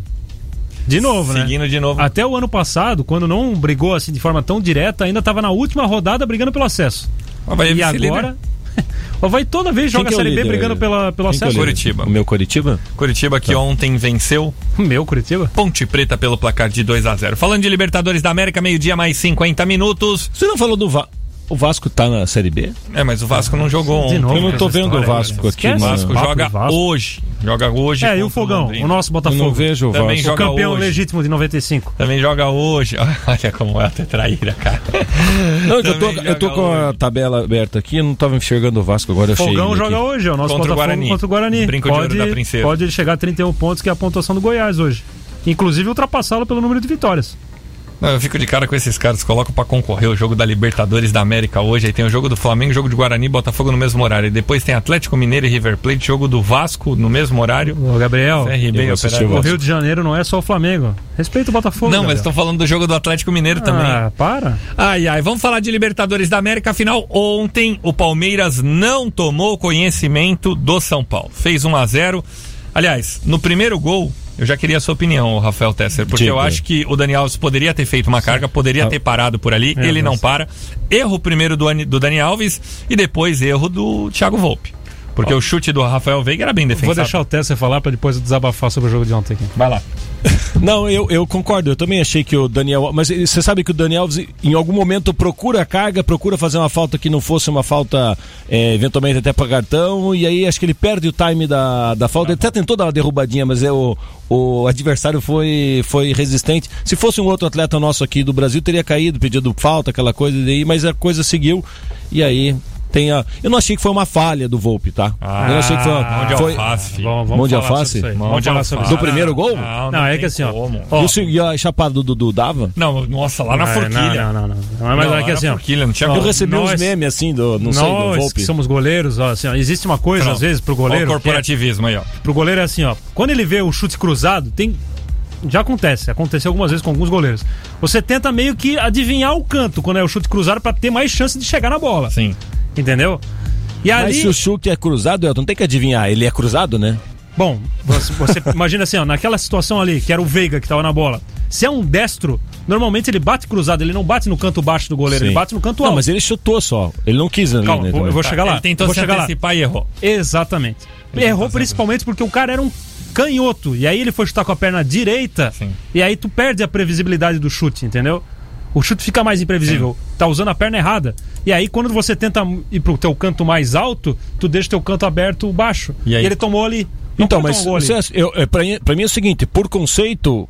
De novo, né? seguindo de novo. Até o ano passado, quando não brigou assim de forma tão direta, ainda estava na última rodada brigando pelo acesso. O Havaí é e agora. O Havaí toda vez joga a é o Série B brigando pela, pelo Quem que é o acesso. Curitiba. O meu Curitiba? Curitiba que ontem venceu Meu, Curitiba. Ponte Preta pelo placar de 2 a 0 Falando de Libertadores da América, meio-dia mais 50 minutos. Você não falou do Va O Vasco tá na Série B? É, mas o Vasco não jogou De ontem. novo, Eu não tô vendo o Vasco né? aqui. O Vasco joga hoje. Joga hoje. É, e o Fogão, Londrina. o nosso Eu Botafogo. não vejo o Também Vasco. O campeão hoje. legítimo de 95. Também joga hoje. Olha como é ter traíra, cara. Não, eu tô, eu tô com a tabela aberta aqui, eu não tava enxergando o Vasco agora. Eu Fogão joga aqui. hoje, é o nosso Contra o Botafogo Guarani. contra o Guarani. Brinco de ouro pode, da Princesa. pode chegar a 31 pontos, que é a pontuação do Goiás hoje. inclusive ultrapassá-lo pelo número de vitórias. Não, eu fico de cara com esses caras, colocam pra concorrer o jogo da Libertadores da América hoje, aí tem o jogo do Flamengo, jogo de Guarani e Botafogo no mesmo horário. E depois tem Atlético Mineiro e River Plate, jogo do Vasco no mesmo horário. Ô, Gabriel, CRB Operário. o Rio de Janeiro não é só o Flamengo. Respeita o Botafogo. Não, mas Gabriel. estão falando do jogo do Atlético Mineiro também. Ah, para. Ai, ai, vamos falar de Libertadores da América. Afinal, ontem o Palmeiras não tomou conhecimento do São Paulo. Fez 1 a 0 Aliás, no primeiro gol, eu já queria a sua opinião, Rafael Tesser, porque Diga. eu acho que o Dani Alves poderia ter feito uma carga, poderia ter parado por ali, Meu ele não para. Erro primeiro do, do Dani Alves e depois erro do Thiago Volpe. Porque o chute do Rafael Veiga era bem defensável. Vou deixar o Tesser falar pra depois eu desabafar sobre o jogo de ontem aqui. Vai lá. Não, eu, eu concordo. Eu também achei que o Daniel. Mas você sabe que o Daniel Alves, em algum momento, procura a carga, procura fazer uma falta que não fosse uma falta, é, eventualmente até para cartão. E aí acho que ele perde o time da, da falta. Ele até tentou dar uma derrubadinha, mas é o, o adversário foi, foi resistente. Se fosse um outro atleta nosso aqui do Brasil, teria caído, pedido falta, aquela coisa daí, mas a coisa seguiu. E aí. Tem a... Eu não achei que foi uma falha do Volpe, tá? eu não achei que foi uma. Mão de foi... alface. Vamos, Mão de falar alface? sobre isso aí. Mão Vamos de alface. Do primeiro gol? Não, Não, é tem que assim, ó, ó, E, o, e a chapada do Dudu dava? Não, nossa, lá na Ah, forquilha. Não, não, não. não. Mas Não, é que assim, ó. forquilha, não tinha Eu recebi uns nós- memes assim, do, não sei, do Nós Volpe. que somos goleiros, ó, assim, ó, existe uma coisa, às vezes, pro Olha goleiro. o que é- corporativismo aí, ó. pro goleiro é assim, ó. Quando ele vê o chute cruzado, tem. Já acontece, aconteceu algumas vezes com alguns goleiros. Você tenta meio que adivinhar o canto quando é o chute cruzado pra ter mais chance de chegar na bola. Sim. Entendeu? E Mas ali. se o chute é cruzado, Elton, tem que adivinhar. Ele é cruzado, né? Bom, você, você imagina assim, ó, naquela situação ali, que era o Veiga que tava na bola. Se é um destro, normalmente ele bate cruzado, ele não bate no canto baixo do goleiro, Sim. ele bate no canto Não, alto. mas ele chutou só. Ele não quis ali, Calma, né? vou- eu vou chegar lá. Ele tentou vou se chegar lá. antecipar e errou. Exatamente. Errou principalmente porque o cara era um canhoto. E aí ele foi chutar com a perna direita. Sim. E aí tu perde a previsibilidade do chute, entendeu? O chute fica mais imprevisível. Tá usando a perna errada. E aí quando você tenta ir pro teu canto mais alto, tu deixa teu canto aberto baixo. E aí? ele tomou ali. Não Então, mas um eu, é, pra, mim- pra mim é o seguinte: por conceito,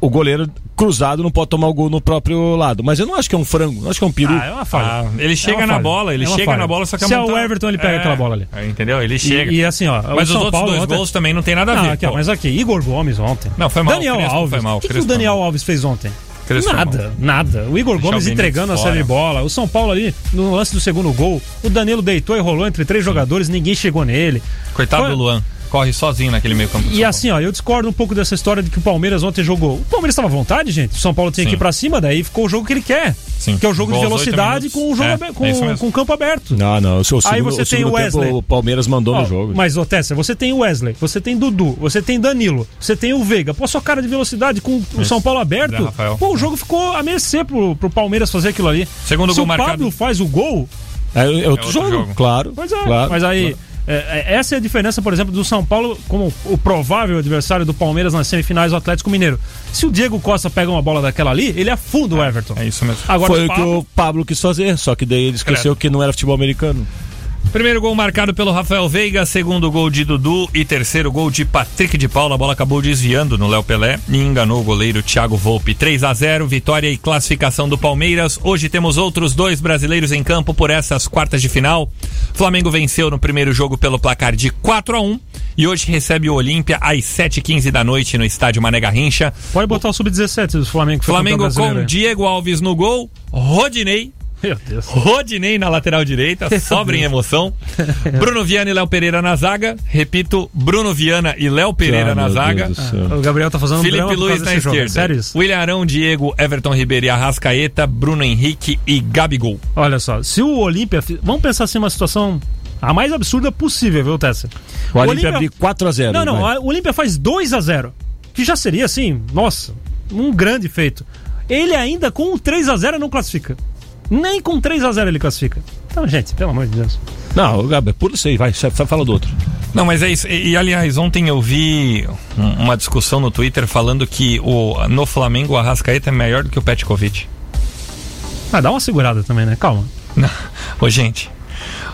o goleiro cruzado não pode tomar o gol no próprio lado. Mas eu não acho que é um frango, não acho que é um peru. Ah, é uma falha. Ah, ele chega uma na falha. bola, ele É chega falha. na bola, só que a Se é mão o Everton, ele pega É, aquela bola ali. é, Entendeu? Ele chega. E, e assim, ó. Mas os São outros Paulo dois ontem- gols também não tem nada a Não, ver. aqui, ó, mas aqui, Igor Gomes ontem. Não, foi mal, Daniel Crespo Alves. foi mal, O que, que o Daniel. Alves fez ontem? Crespo nada, nada. O Igor Deixar Gomes o entregando a fora. série de bola. O São Paulo ali, no lance do segundo gol, o Danilo deitou e rolou entre três jogadores, ninguém chegou nele. Coitado Foi- do Luan. Corre sozinho naquele meio campo. E assim, ó, eu discordo um pouco dessa história de que o Palmeiras ontem jogou. O Palmeiras estava à vontade, gente. O São Paulo tinha que ir pra cima, daí ficou o jogo que ele quer. Sim. Que é o jogo de aos oito velocidade com o jogo É, abe- com, é isso com o campo aberto. Não, não. O, seu Aí segundo, você o tem o Wesley. tempo, o Palmeiras mandou Ó, no jogo. Mas, ô Tessa, você tem o Wesley, você tem Dudu, você tem Danilo, você tem o Veiga. Pô, sua cara de velocidade com o São Paulo aberto. Pô, o jogo ficou a mercê pro, pro Palmeiras fazer aquilo ali. Segundo Se gol o marcado. Pablo faz o gol, É, é outro, outro jogo, jogo. claro. Pois é, claro, mas aí. claro. É, é, essa é a diferença, por exemplo, do São Paulo como o provável adversário do Palmeiras nas semifinais do Atlético Mineiro. Se o Diego Costa pega uma bola daquela ali, ele afunda o Everton. É isso mesmo. Agora Foi o o que Pablo, o Pablo quis fazer, só que daí ele esqueceu que não era futebol americano. Primeiro gol marcado pelo Rafael Veiga, segundo gol de Dudu e terceiro gol de Patrick de Paula. A bola acabou desviando no Léo Pelé e enganou o goleiro Thiago Volpe. 3 a 0 vitória e classificação do Palmeiras. Hoje temos outros dois brasileiros em campo por essas quartas de final. Flamengo venceu no primeiro jogo pelo placar de 4 a 1 e hoje recebe o Olímpia às 7h15 da noite no estádio Mané Garrincha. pode botar o sub-17 do Flamengo. Flamengo com aí. Diego Alves no gol, Rodinei Meu Deus. Rodinei na lateral direita, sobra em emoção. Bruno Viana e Léo Pereira na zaga. Repito, Bruno Viana e Léo Pereira Ah, na zaga. O Gabriel tá fazendo um Felipe por Luiz na. É esquerda. Sério isso? William Arão, Diego, Everton Ribeiro e Arrascaeta, Bruno Henrique e Gabigol. Olha só, se o Olímpia. Vamos pensar assim uma situação a mais absurda possível, viu, Tessa? O Olímpia abrir 4x0. Não, não, a- o Olímpia faz 2 a 0 Que já seria assim, nossa, um grande feito. Ele ainda com um 3 a 0 não classifica. Nem com 3 a 0 ele classifica. Então, gente, pelo amor de Deus. Não, Gabi, pula isso aí, vai, fa- fala do outro. Não, mas é isso. E, e, aliás, ontem eu vi um- uma discussão no Twitter falando que o, no Flamengo o Arrascaeta é melhor do que o Petkovic. Ah, dá uma segurada também, né? Calma. Não. Ô, gente,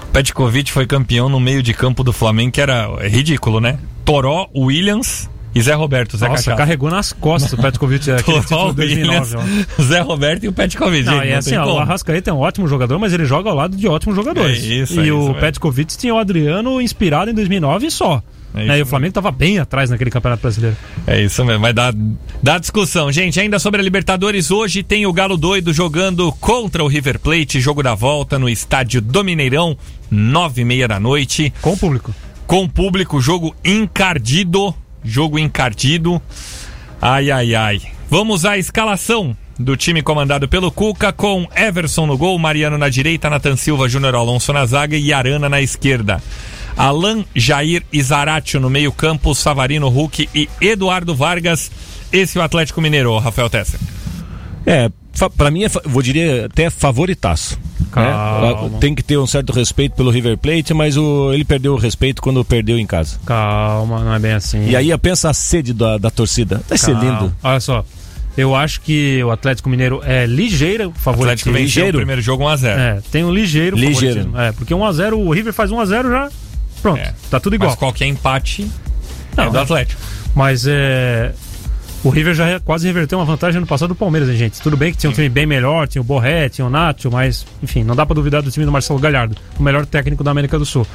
o Petkovic foi campeão no meio de campo do Flamengo, que era é ridículo, né? Toró, Williams e Zé Roberto. Zé Nossa, Cachaça. carregou nas costas o Petkovic aquele título de 2009. Williams, ó. Zé Roberto e o Petkovic. Não, gente, assim, ó, o. Arrascaeta é um ótimo jogador, mas ele joga ao lado de ótimos jogadores. É isso, e é o. Petkovic tinha o Adriano inspirado em 2009 e só. É né? E o Flamengo tava bem atrás naquele Campeonato Brasileiro. É isso mesmo, vai dar, dar discussão. Gente, ainda sobre a Libertadores, hoje tem o Galo Doido jogando contra o River Plate, jogo da volta no estádio do Mineirão, nove e meia da noite. Com o público. Com público, jogo encardido, jogo encardido. Ai, ai, ai. Vamos à escalação do time comandado pelo Cuca, com Everson no gol, Mariano na direita, Nathan Silva, Júnior Alonso na zaga e Arana na esquerda. Alan, Jair e Zaratio no meio campo, Savarino, Hulk e Eduardo Vargas. Esse é o Atlético Mineiro, Rafael Tesser. É, pra mim, é, fa- vou diria até favoritaço. Né? Calma. Tem que ter um certo respeito pelo River Plate, mas o, ele perdeu o respeito quando perdeu em casa. Calma, não é bem assim. E aí pensa a sede da, da torcida. Vai ser lindo. Olha só. Eu acho que o Atlético Mineiro é ligeiro favorito. Atlético venceu o ligeiro? primeiro jogo 1x0. É, tem um ligeiro, Ligeiro. favoritismo. É, porque 1x0, o River faz 1x0 já. Pronto, É. tá tudo igual. Mas qualquer empate Não, é do Atlético. Mas é. O River já quase reverteu uma vantagem no passado do Palmeiras, hein, gente? Tudo bem que tinha um time bem melhor, tinha o Borré, tinha o Nacho, mas, enfim, não dá pra duvidar do time do Marcelo Galhardo, o melhor técnico da América do Sul.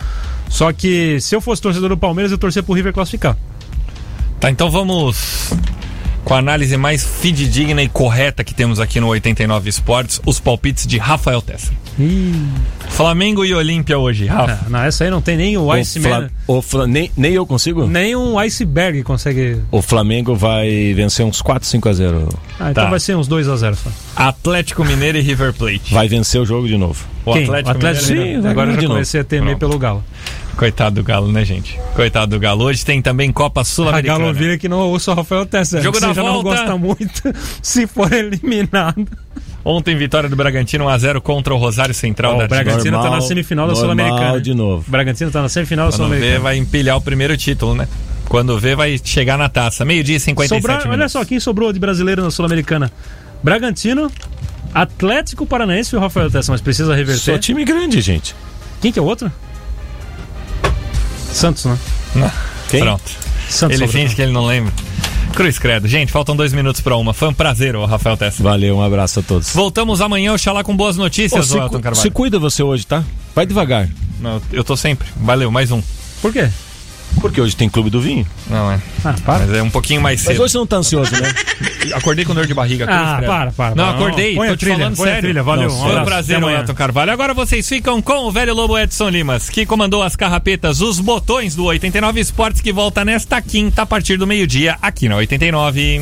Só que se eu fosse torcedor do Palmeiras, eu torcer pro River classificar. Tá, então vamos com a análise mais fidedigna e correta que temos aqui no 89 Esportes, os palpites de Rafael Tesser. Flamengo e Olímpia hoje, Rafa. É, não, essa aí não tem nem o Iceman, Fla- o Fla- nem, nem eu consigo? nem um iceberg consegue. O Flamengo vai vencer uns 4, 5 a 0. Ah, então Tá. vai ser uns 2x0 só. Atlético Mineiro e River Plate. Vai vencer o jogo de novo. O Quem? Atlético, o Atlético Mineiro. Vai Agora já de novo. comecei a temer Pronto. pelo Galo. Coitado do Galo, né, gente? Coitado do Galo. Hoje tem também Copa A Sul-Americana. Galo vira que não ouça o Rafael Tessa. Jogo da já não volta. gosta muito se for eliminado. Ontem, vitória do Bragantino 1x0 contra o Rosário Central Ó, da o Bragantino Argentina. tá na semifinal da normal Sul-Americana. de novo. O Bragantino tá na semifinal da Quando vê, Sul-Americana. vai empilhar o primeiro título, né? Quando vê, vai chegar na taça. Meio-dia e 57 Sobrar- minutos. olha só, quem sobrou de brasileiro na Sul-Americana? Bragantino, Atlético Paranaense e o Rafael Tessa, mas precisa Só reverter. time grande, gente. Quem que é o outro? Santos, né? Quem? Pronto. Santos Ele finge que ele não lembra. Cruz Credo. Gente, faltam dois minutos pra uma. Foi um prazer, ô Rafael Tessa. Valeu, um abraço a todos. Voltamos amanhã, oxalá com boas notícias, ô Elton cu- Carvalho. se cuida você hoje, tá? Vai devagar. Não, eu tô sempre. Valeu, mais um. Por quê? Porque hoje tem Clube do Vinho. Não, é. Ah, para. Mas é um pouquinho mais Mas cedo. hoje você não tá ansioso, né? Acordei com dor de barriga. Ah, Credo. para, para. Não, para. acordei. Põe tô a te trilha, falando põe sério. trilha. Valeu, Não, um Foi um prazer. Elton Carvalho. Agora vocês ficam com o velho Lobo Edson Limas, que comandou as carrapetas, os botões do 89 Esportes, que volta nesta quinta, a partir do meio-dia, aqui na 89.